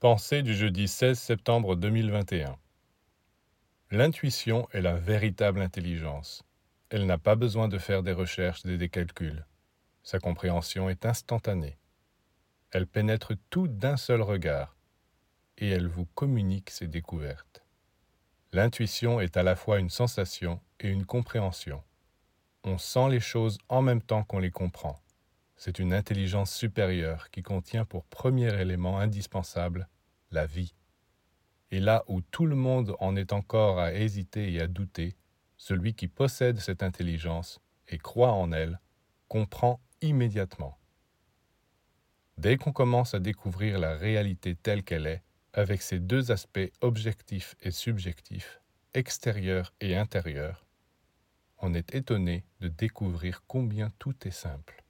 Pensée du jeudi 16 septembre 2021. L'intuition est la véritable intelligence. Elle n'a pas besoin de faire des recherches et des calculs. Sa compréhension est instantanée. Elle pénètre tout d'un seul regard et elle vous communique ses découvertes. L'intuition est à la fois une sensation et une compréhension. On sent les choses en même temps qu'on les comprend. C'est une intelligence supérieure qui contient pour premier élément indispensable la vie. Et là où tout le monde en est encore à hésiter et à douter, celui qui possède cette intelligence et croit en elle comprend immédiatement. Dès qu'on commence à découvrir la réalité telle qu'elle est, avec ses deux aspects objectifs et subjectifs, extérieur et intérieur, on est étonné de découvrir combien tout est simple.